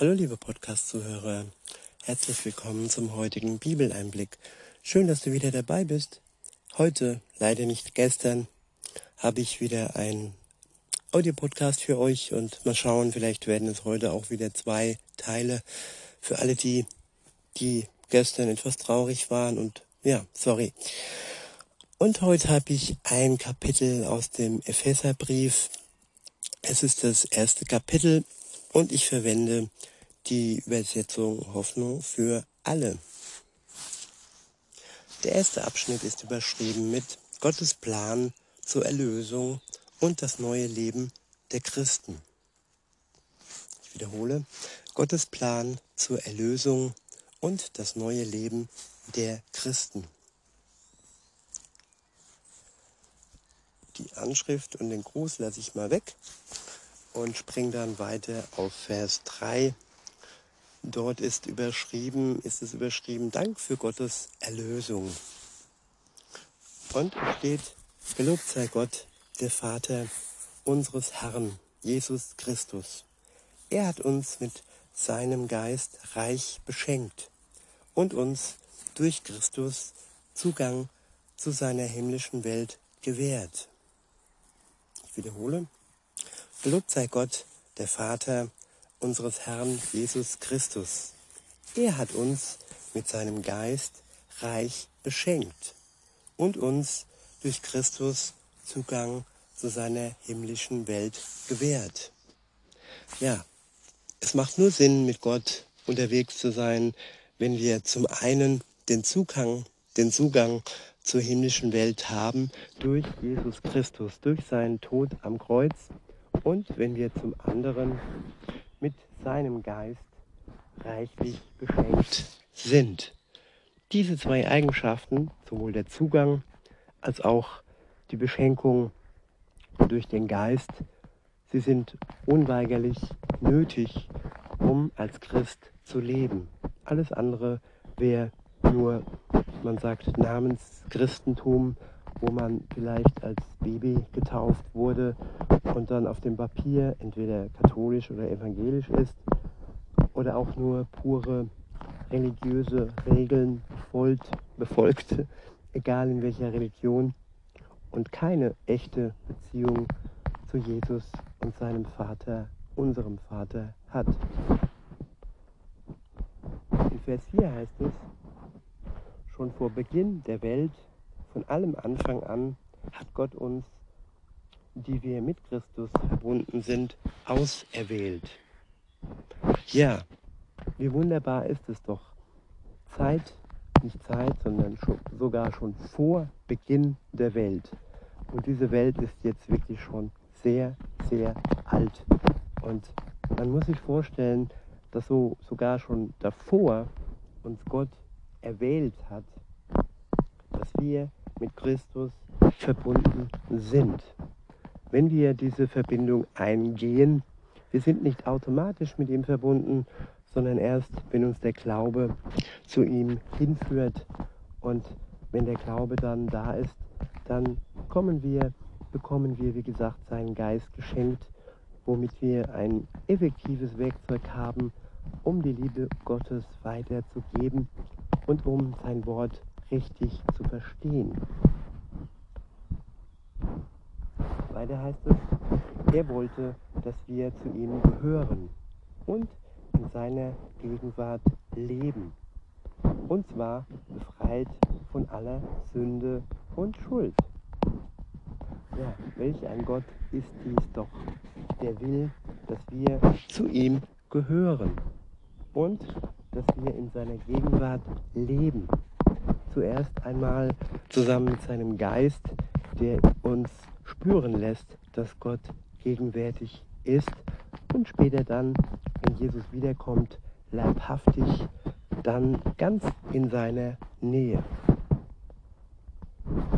Hallo liebe Podcast-Zuhörer, herzlich willkommen zum heutigen Bibeleinblick. Schön, dass du wieder dabei bist. Heute, leider nicht gestern, habe ich wieder ein Audiopodcast für euch und mal schauen, vielleicht werden es heute auch wieder zwei Teile für alle die, die gestern etwas traurig waren und ja, sorry. Und heute habe ich ein Kapitel aus dem Epheserbrief. Es ist das erste Kapitel und ich verwende die Übersetzung Hoffnung für alle. Der erste Abschnitt ist überschrieben mit Gottes Plan zur Erlösung und das neue Leben der Christen. Ich wiederhole, Gottes Plan zur Erlösung und das neue Leben der Christen. Die Anschrift und den Gruß lasse ich mal weg und springe dann weiter auf Vers 3. Dort ist überschrieben, ist es überschrieben, Dank für Gottes Erlösung. Und es steht, gelobt sei Gott, der Vater unseres Herrn, Jesus Christus. Er hat uns mit seinem Geist reich beschenkt und uns durch Christus Zugang zu seiner himmlischen Welt gewährt. Ich wiederhole, Gelobt sei Gott, der Vater unseres Herrn Jesus Christus. Er hat uns mit seinem Geist reich beschenkt und uns durch Christus Zugang zu seiner himmlischen Welt gewährt. Ja, es macht nur Sinn, mit Gott unterwegs zu sein, wenn wir zum einen den Zugang, den Zugang zur himmlischen Welt haben durch Jesus Christus, durch seinen Tod am Kreuz und wenn wir zum anderen mit seinem Geist reichlich beschenkt sind. Diese zwei Eigenschaften, sowohl der Zugang als auch die Beschenkung durch den Geist, sie sind unweigerlich nötig, um als Christ zu leben. Alles andere wäre nur, man sagt, Namenschristentum, wo man vielleicht als Baby getauft wurde und dann auf dem Papier entweder katholisch oder evangelisch ist oder auch nur pure religiöse Regeln befolgt, befolgt, egal in welcher Religion und keine echte Beziehung zu Jesus und seinem Vater, unserem Vater hat. In Vers 4 heißt es, schon vor Beginn der Welt, von allem Anfang an, hat Gott uns die wir mit Christus verbunden sind, auserwählt. Ja, wie wunderbar ist es doch. Zeit, nicht Zeit, sondern schon, sogar schon vor Beginn der Welt. Und diese Welt ist jetzt wirklich schon sehr, sehr alt. Und man muss sich vorstellen, dass so sogar schon davor uns Gott erwählt hat, dass wir mit Christus verbunden sind wenn wir diese Verbindung eingehen, wir sind nicht automatisch mit ihm verbunden, sondern erst, wenn uns der Glaube zu ihm hinführt. Und wenn der Glaube dann da ist, dann kommen wir, bekommen wir, wie gesagt, seinen Geist geschenkt, womit wir ein effektives Werkzeug haben, um die Liebe Gottes weiterzugeben und um sein Wort richtig zu verstehen. Weiter heißt es, er wollte, dass wir zu ihm gehören und in seiner Gegenwart leben. Und zwar befreit von aller Sünde und Schuld. Ja, welch ein Gott ist dies doch, der will, dass wir zu ihm gehören und dass wir in seiner Gegenwart leben. Zuerst einmal zusammen mit seinem Geist, der uns spüren lässt, dass Gott gegenwärtig ist und später dann, wenn Jesus wiederkommt, leibhaftig, dann ganz in seiner Nähe.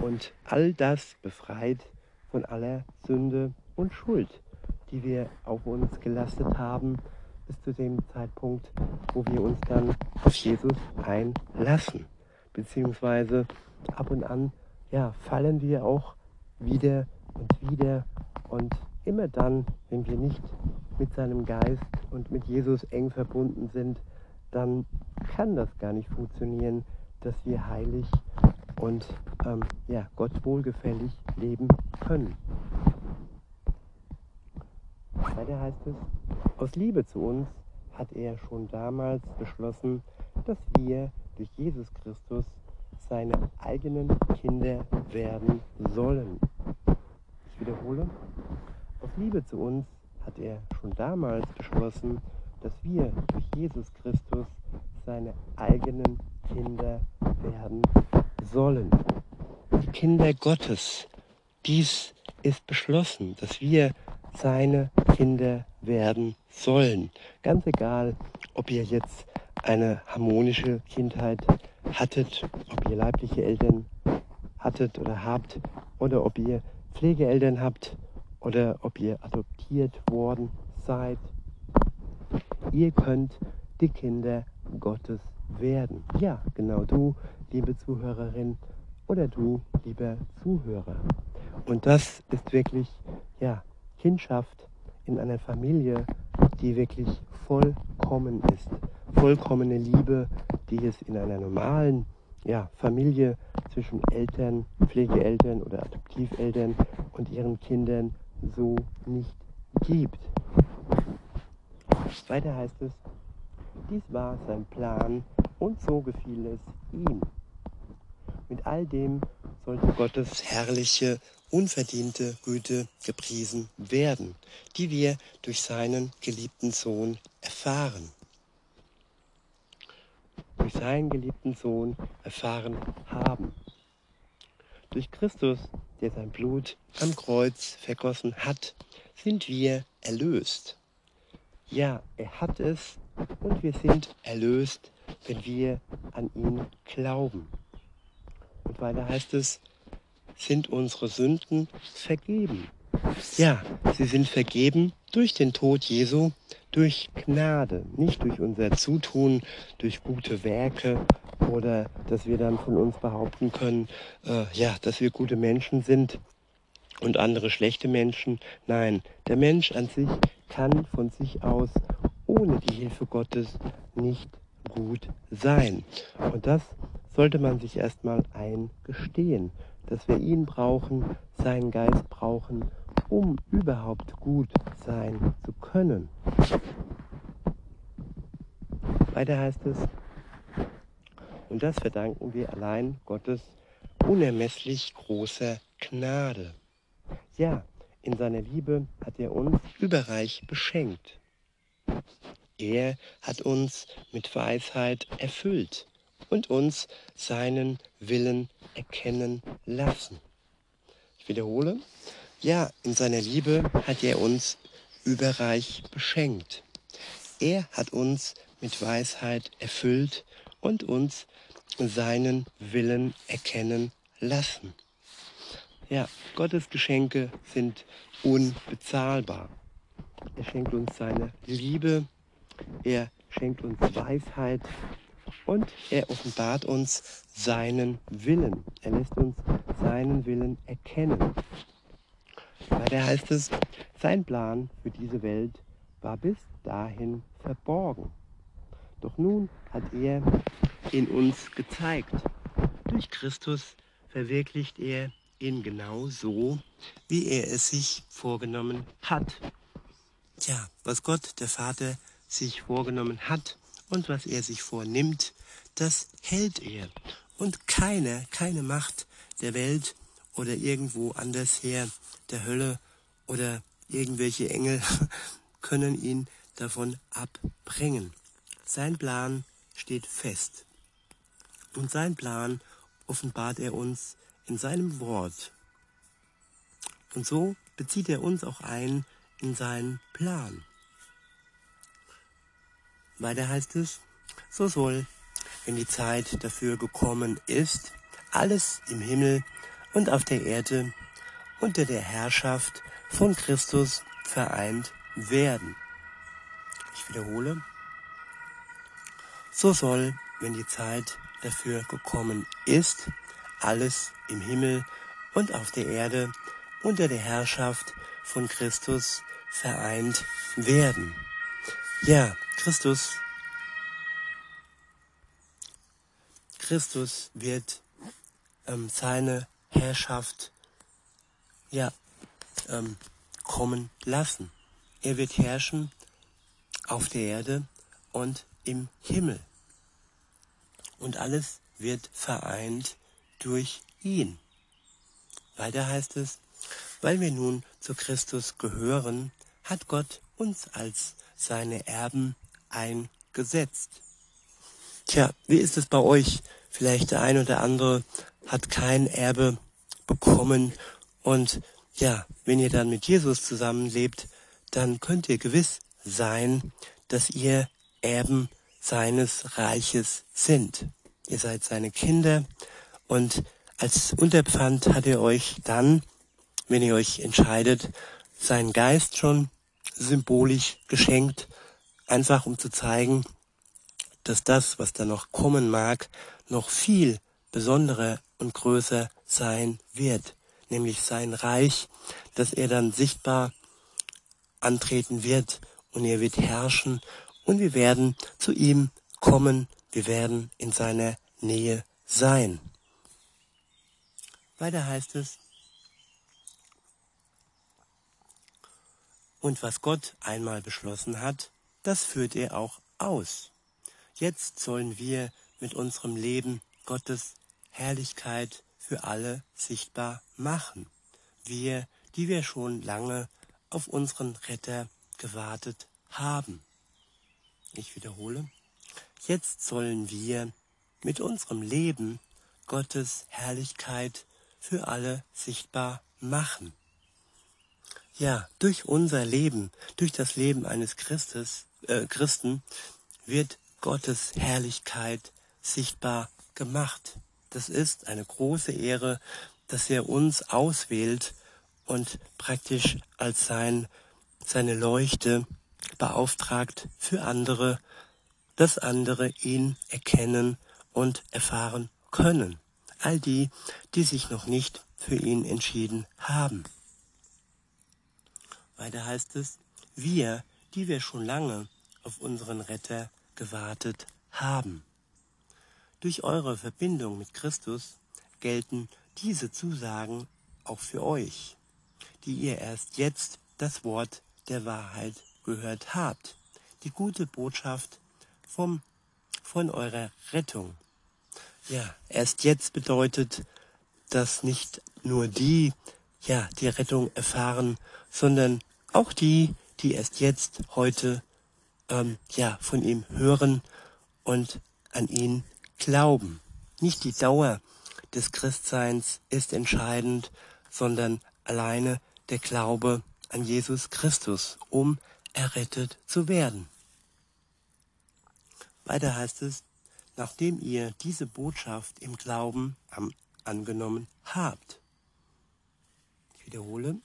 Und all das befreit von aller Sünde und Schuld, die wir auf uns gelastet haben, bis zu dem Zeitpunkt, wo wir uns dann auf Jesus einlassen. Beziehungsweise ab und an ja, fallen wir auch wieder und wieder und immer dann, wenn wir nicht mit seinem Geist und mit Jesus eng verbunden sind, dann kann das gar nicht funktionieren, dass wir heilig und ähm, ja, Gott wohlgefällig leben können. Weiter heißt es, aus Liebe zu uns hat er schon damals beschlossen, dass wir durch Jesus Christus seine eigenen Kinder werden sollen. Ich wiederhole, aus Liebe zu uns hat er schon damals beschlossen, dass wir durch Jesus Christus seine eigenen Kinder werden sollen. Die Kinder Gottes. Dies ist beschlossen, dass wir seine Kinder werden sollen. Ganz egal, ob ihr jetzt eine harmonische Kindheit hattet, ob ihr leibliche Eltern hattet oder habt, oder ob ihr Pflegeeltern habt, oder ob ihr adoptiert worden seid. Ihr könnt die Kinder Gottes werden. Ja, genau du, liebe Zuhörerin, oder du, lieber Zuhörer. Und das ist wirklich, ja, Kindschaft in einer Familie, die wirklich vollkommen ist. Vollkommene Liebe, die es in einer normalen ja, Familie zwischen Eltern, Pflegeeltern oder Adoptiveltern und ihren Kindern so nicht gibt. Weiter heißt es, dies war sein Plan und so gefiel es ihm. Mit all dem sollte Gottes herrliche unverdiente Güte gepriesen werden, die wir durch seinen geliebten Sohn erfahren. Durch seinen geliebten Sohn erfahren haben. Durch Christus, der sein Blut am Kreuz vergossen hat, sind wir erlöst. Ja, er hat es und wir sind erlöst, wenn wir an ihn glauben. Und weiter heißt es, sind unsere Sünden vergeben. Ja, sie sind vergeben durch den Tod Jesu, durch Gnade, nicht durch unser Zutun, durch gute Werke oder dass wir dann von uns behaupten können, äh, ja, dass wir gute Menschen sind und andere schlechte Menschen. Nein, der Mensch an sich kann von sich aus ohne die Hilfe Gottes nicht gut sein. Und das sollte man sich erstmal eingestehen dass wir ihn brauchen, seinen Geist brauchen, um überhaupt gut sein zu können. Weiter heißt es, und das verdanken wir allein Gottes unermesslich großer Gnade. Ja, in seiner Liebe hat er uns überreich beschenkt. Er hat uns mit Weisheit erfüllt und uns seinen Willen erkennen lassen. Ich wiederhole, ja, in seiner Liebe hat er uns überreich beschenkt. Er hat uns mit Weisheit erfüllt und uns seinen Willen erkennen lassen. Ja, Gottes Geschenke sind unbezahlbar. Er schenkt uns seine Liebe, er schenkt uns Weisheit, und er offenbart uns seinen Willen. Er lässt uns seinen Willen erkennen. Weiter heißt es, sein Plan für diese Welt war bis dahin verborgen. Doch nun hat er in uns gezeigt. Durch Christus verwirklicht er ihn genau so, wie er es sich vorgenommen hat. Tja, was Gott, der Vater, sich vorgenommen hat, und was er sich vornimmt, das hält er. Und keine, keine Macht der Welt oder irgendwo andersher, der Hölle oder irgendwelche Engel können ihn davon abbringen. Sein Plan steht fest. Und sein Plan offenbart er uns in seinem Wort. Und so bezieht er uns auch ein in seinen Plan. Weiter heißt es, so soll, wenn die Zeit dafür gekommen ist, alles im Himmel und auf der Erde unter der Herrschaft von Christus vereint werden. Ich wiederhole, so soll, wenn die Zeit dafür gekommen ist, alles im Himmel und auf der Erde unter der Herrschaft von Christus vereint werden. Ja, Christus. Christus wird ähm, seine Herrschaft ja ähm, kommen lassen. Er wird herrschen auf der Erde und im Himmel. Und alles wird vereint durch ihn. Weiter heißt es, weil wir nun zu Christus gehören, hat Gott uns als seine Erben eingesetzt. Tja, wie ist es bei euch? Vielleicht der ein oder andere hat kein Erbe bekommen und ja, wenn ihr dann mit Jesus zusammenlebt, dann könnt ihr gewiss sein, dass ihr Erben seines Reiches sind. Ihr seid seine Kinder und als Unterpfand hat er euch dann, wenn ihr euch entscheidet, seinen Geist schon symbolisch geschenkt, einfach um zu zeigen, dass das, was da noch kommen mag, noch viel besonderer und größer sein wird, nämlich sein Reich, dass er dann sichtbar antreten wird und er wird herrschen und wir werden zu ihm kommen, wir werden in seiner Nähe sein. Weiter heißt es, und was Gott einmal beschlossen hat, das führt er auch aus. Jetzt sollen wir mit unserem Leben Gottes Herrlichkeit für alle sichtbar machen. Wir, die wir schon lange auf unseren Retter gewartet haben. Ich wiederhole. Jetzt sollen wir mit unserem Leben Gottes Herrlichkeit für alle sichtbar machen. Ja, durch unser Leben, durch das Leben eines Christes, äh, Christen wird Gottes Herrlichkeit sichtbar gemacht. Das ist eine große Ehre, dass er uns auswählt und praktisch als sein, seine Leuchte beauftragt für andere, dass andere ihn erkennen und erfahren können. All die, die sich noch nicht für ihn entschieden haben. Weiter heißt es, wir, die wir schon lange auf unseren Retter gewartet haben. Durch eure Verbindung mit Christus gelten diese Zusagen auch für euch, die ihr erst jetzt das Wort der Wahrheit gehört habt, die gute Botschaft vom, von eurer Rettung. Ja, erst jetzt bedeutet, dass nicht nur die, ja, die Rettung erfahren, sondern auch die, die erst jetzt heute ähm, ja, von ihm hören und an ihn glauben. Nicht die Dauer des Christseins ist entscheidend, sondern alleine der Glaube an Jesus Christus, um errettet zu werden. Weiter heißt es, nachdem ihr diese Botschaft im Glauben angenommen habt. Ich wiederhole,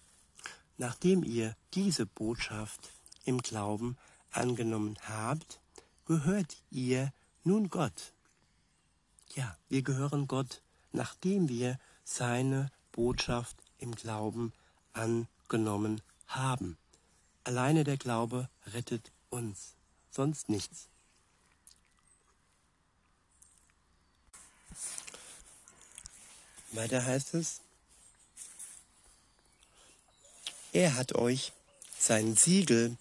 nachdem ihr diese Botschaft im Glauben angenommen habt, gehört ihr nun Gott. Ja, wir gehören Gott, nachdem wir seine Botschaft im Glauben angenommen haben. Alleine der Glaube rettet uns, sonst nichts. Weiter heißt es, er hat euch sein Siegel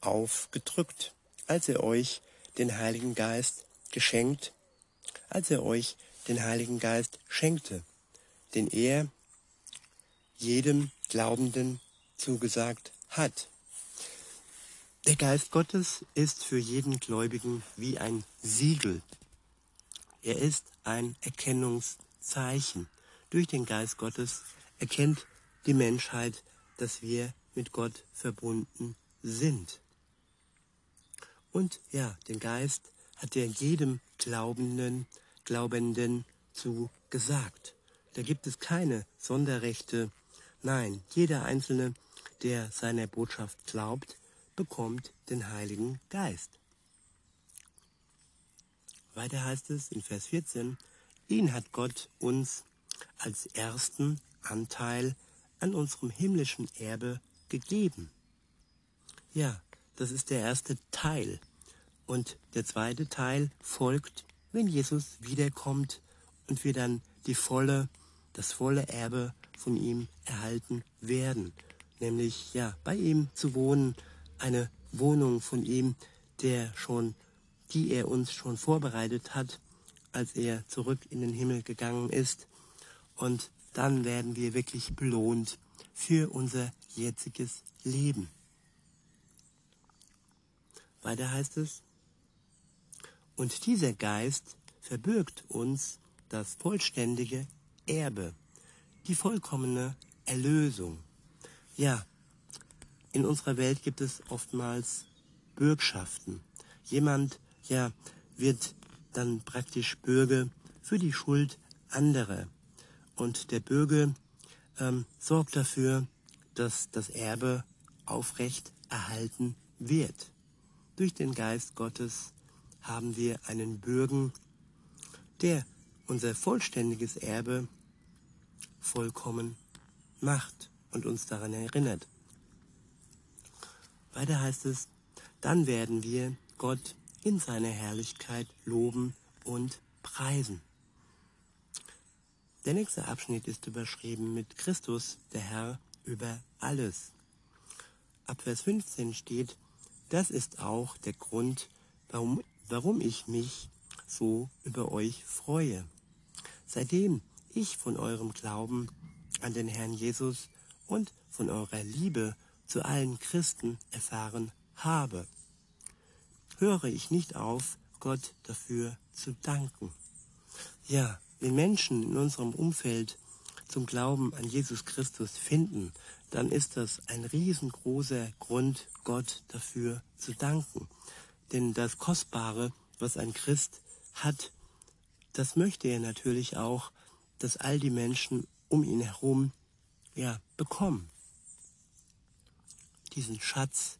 aufgedrückt, als er euch den Heiligen Geist geschenkt, als er euch den Heiligen Geist schenkte, den er jedem Glaubenden zugesagt hat. Der Geist Gottes ist für jeden Gläubigen wie ein Siegel. Er ist ein Erkennungszeichen. Durch den Geist Gottes erkennt die Menschheit, dass wir mit Gott verbunden sind. Und ja, den Geist hat er jedem Glaubenden, Glaubenden zugesagt. Da gibt es keine Sonderrechte. Nein, jeder Einzelne, der seiner Botschaft glaubt, bekommt den Heiligen Geist. Weiter heißt es in Vers 14, ihn hat Gott uns als ersten Anteil an unserem himmlischen Erbe gegeben. Ja, das ist der erste Teil. Und der zweite Teil folgt, wenn Jesus wiederkommt und wir dann die volle, das volle Erbe von ihm erhalten werden. Nämlich, ja, bei ihm zu wohnen, eine Wohnung von ihm, der schon, die er uns schon vorbereitet hat, als er zurück in den Himmel gegangen ist. Und dann werden wir wirklich belohnt für unser jetziges Leben. Weiter heißt es, und dieser Geist verbürgt uns das vollständige Erbe, die vollkommene Erlösung. Ja, in unserer Welt gibt es oftmals Bürgschaften. Jemand, ja, wird dann praktisch Bürger für die Schuld anderer. Und der Bürger ähm, sorgt dafür, dass das Erbe aufrecht erhalten wird. Durch den Geist Gottes haben wir einen Bürgen, der unser vollständiges Erbe vollkommen macht und uns daran erinnert. Weiter heißt es, dann werden wir Gott in seiner Herrlichkeit loben und preisen. Der nächste Abschnitt ist überschrieben mit Christus, der Herr über alles. Ab Vers 15 steht, das ist auch der Grund, warum, warum ich mich so über euch freue. Seitdem ich von eurem Glauben an den Herrn Jesus und von eurer Liebe zu allen Christen erfahren habe, höre ich nicht auf, Gott dafür zu danken. Ja, wenn Menschen in unserem Umfeld zum Glauben an Jesus Christus finden, dann ist das ein riesengroßer Grund, Gott dafür zu danken. Denn das Kostbare, was ein Christ hat, das möchte er natürlich auch, dass all die Menschen um ihn herum ja bekommen. Diesen Schatz,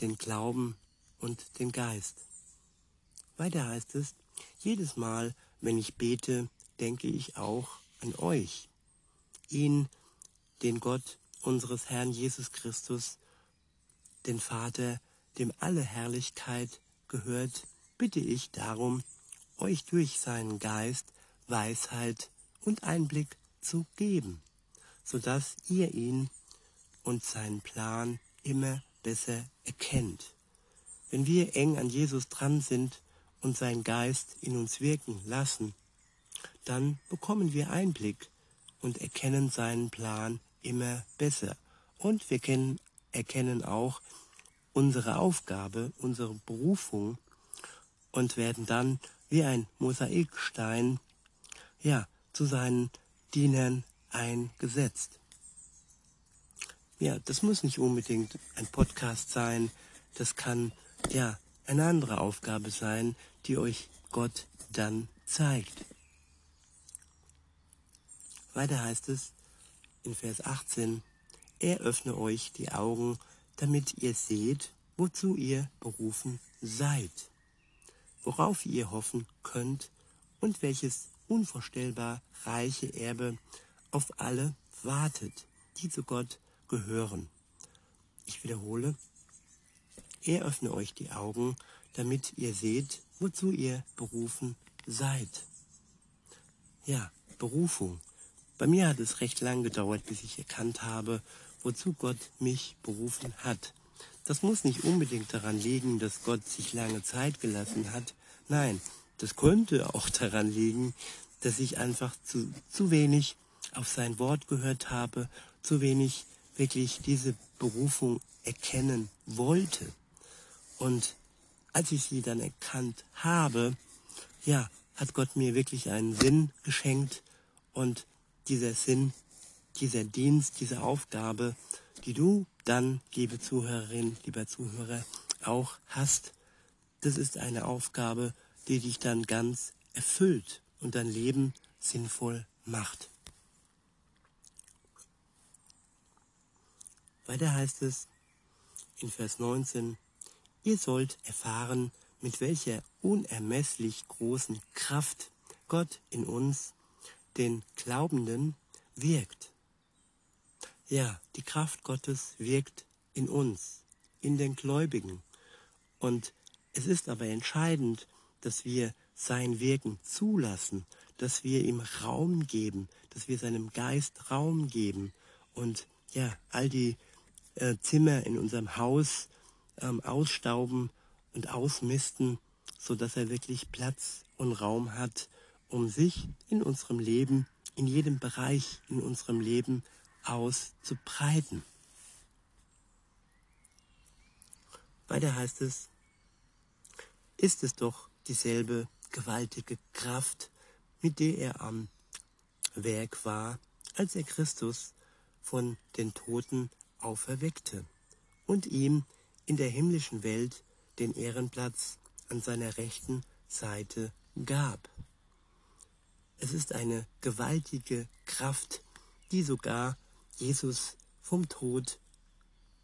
den Glauben und den Geist. Weiter heißt es, jedes Mal, wenn ich bete, denke ich auch an euch, ihn, den Gott unseres Herrn Jesus Christus, den Vater, dem alle Herrlichkeit gehört, bitte ich darum, euch durch seinen Geist Weisheit und Einblick zu geben, so dass ihr ihn und seinen Plan immer besser erkennt. Wenn wir eng an Jesus dran sind und seinen Geist in uns wirken lassen, dann bekommen wir Einblick und erkennen seinen Plan immer besser. Und wir kennen, erkennen auch unsere Aufgabe, unsere Berufung und werden dann wie ein Mosaikstein, ja, zu seinen Dienern eingesetzt. Ja, das muss nicht unbedingt ein Podcast sein, das kann ja eine andere Aufgabe sein, die euch Gott dann zeigt. Weiter heißt es in Vers 18, er öffne euch die Augen, damit ihr seht, wozu ihr berufen seid, worauf ihr hoffen könnt und welches unvorstellbar reiche Erbe auf alle wartet, die zu Gott gehören. Ich wiederhole, er öffne euch die Augen, damit ihr seht, wozu ihr berufen seid. Ja, Berufung. Bei mir hat es recht lang gedauert, bis ich erkannt habe, wozu Gott mich berufen hat. Das muss nicht unbedingt daran liegen, dass Gott sich lange Zeit gelassen hat. Nein, das könnte auch daran liegen, dass ich einfach zu, zu wenig auf sein Wort gehört habe, zu wenig wirklich diese Berufung erkennen wollte. Und als ich sie dann erkannt habe, ja, hat Gott mir wirklich einen Sinn geschenkt und dieser Sinn, dieser Dienst, diese Aufgabe, die du dann, liebe Zuhörerin, lieber Zuhörer, auch hast, das ist eine Aufgabe, die dich dann ganz erfüllt und dein Leben sinnvoll macht. Weiter heißt es in Vers 19, ihr sollt erfahren, mit welcher unermesslich großen Kraft Gott in uns den Glaubenden wirkt. Ja, die Kraft Gottes wirkt in uns, in den Gläubigen. Und es ist aber entscheidend, dass wir sein Wirken zulassen, dass wir ihm Raum geben, dass wir seinem Geist Raum geben und ja, all die äh, Zimmer in unserem Haus ähm, ausstauben und ausmisten, so dass er wirklich Platz und Raum hat, um sich in unserem Leben, in jedem Bereich in unserem Leben auszubreiten. Weiter heißt es, ist es doch dieselbe gewaltige Kraft, mit der er am Werk war, als er Christus von den Toten auferweckte und ihm in der himmlischen Welt den Ehrenplatz an seiner rechten Seite gab. Es ist eine gewaltige Kraft, die sogar Jesus vom Tod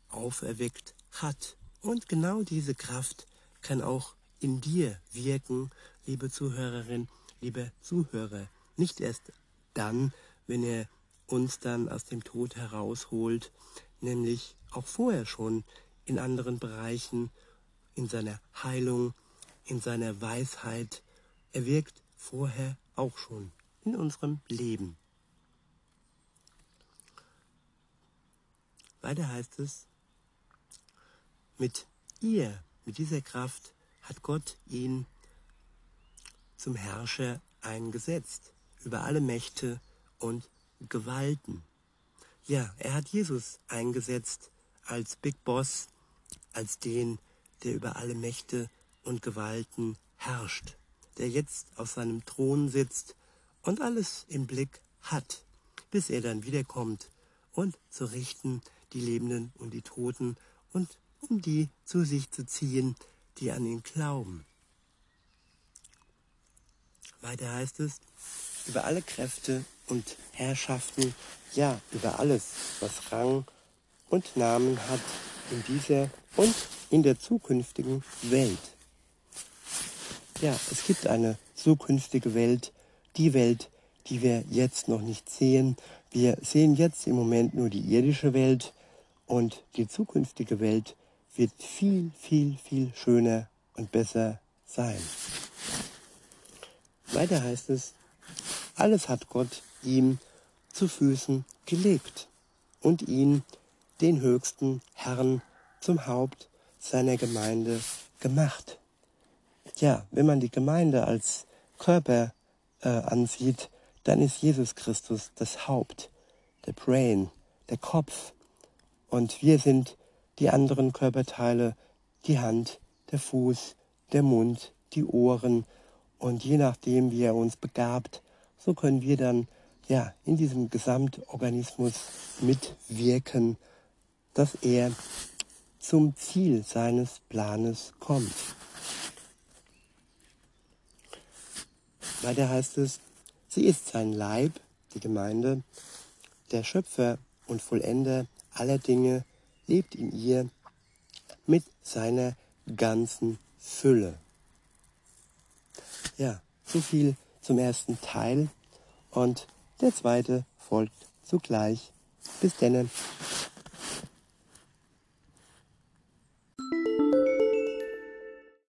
auferweckt hat. Und genau diese Kraft kann auch in dir wirken, liebe Zuhörerin, liebe Zuhörer. Nicht erst dann, wenn er uns dann aus dem Tod herausholt, nämlich auch vorher schon in anderen Bereichen, in seiner Heilung, in seiner Weisheit. Er wirkt vorher auch schon in unserem Leben. Weiter heißt es, mit ihr, mit dieser Kraft hat Gott ihn zum Herrscher eingesetzt über alle Mächte und Gewalten. Ja, er hat Jesus eingesetzt als Big Boss, als den, der über alle Mächte und Gewalten herrscht, der jetzt auf seinem Thron sitzt und alles im Blick hat, bis er dann wiederkommt und zu richten die Lebenden und die Toten und um die zu sich zu ziehen, die an ihn glauben. Weiter heißt es, über alle Kräfte und Herrschaften, ja, über alles, was Rang und Namen hat in dieser und in der zukünftigen Welt. Ja, es gibt eine zukünftige Welt, die Welt, die wir jetzt noch nicht sehen. Wir sehen jetzt im Moment nur die irdische Welt und die zukünftige Welt wird viel, viel, viel schöner und besser sein. Weiter heißt es, alles hat Gott ihm zu Füßen gelegt und ihn, den höchsten Herrn, zum Haupt seiner Gemeinde gemacht. Ja, wenn man die Gemeinde als Körper äh, ansieht, dann ist Jesus Christus das Haupt, der Brain, der Kopf. Und wir sind die anderen Körperteile, die Hand, der Fuß, der Mund, die Ohren. Und je nachdem, wie er uns begabt, so können wir dann ja in diesem Gesamtorganismus mitwirken, dass er zum Ziel seines Planes kommt. Weiter heißt es, sie ist sein Leib, die Gemeinde, der Schöpfer und Vollender aller Dinge lebt in ihr mit seiner ganzen Fülle. Ja, so viel zum ersten Teil und der zweite folgt zugleich. Bis denne.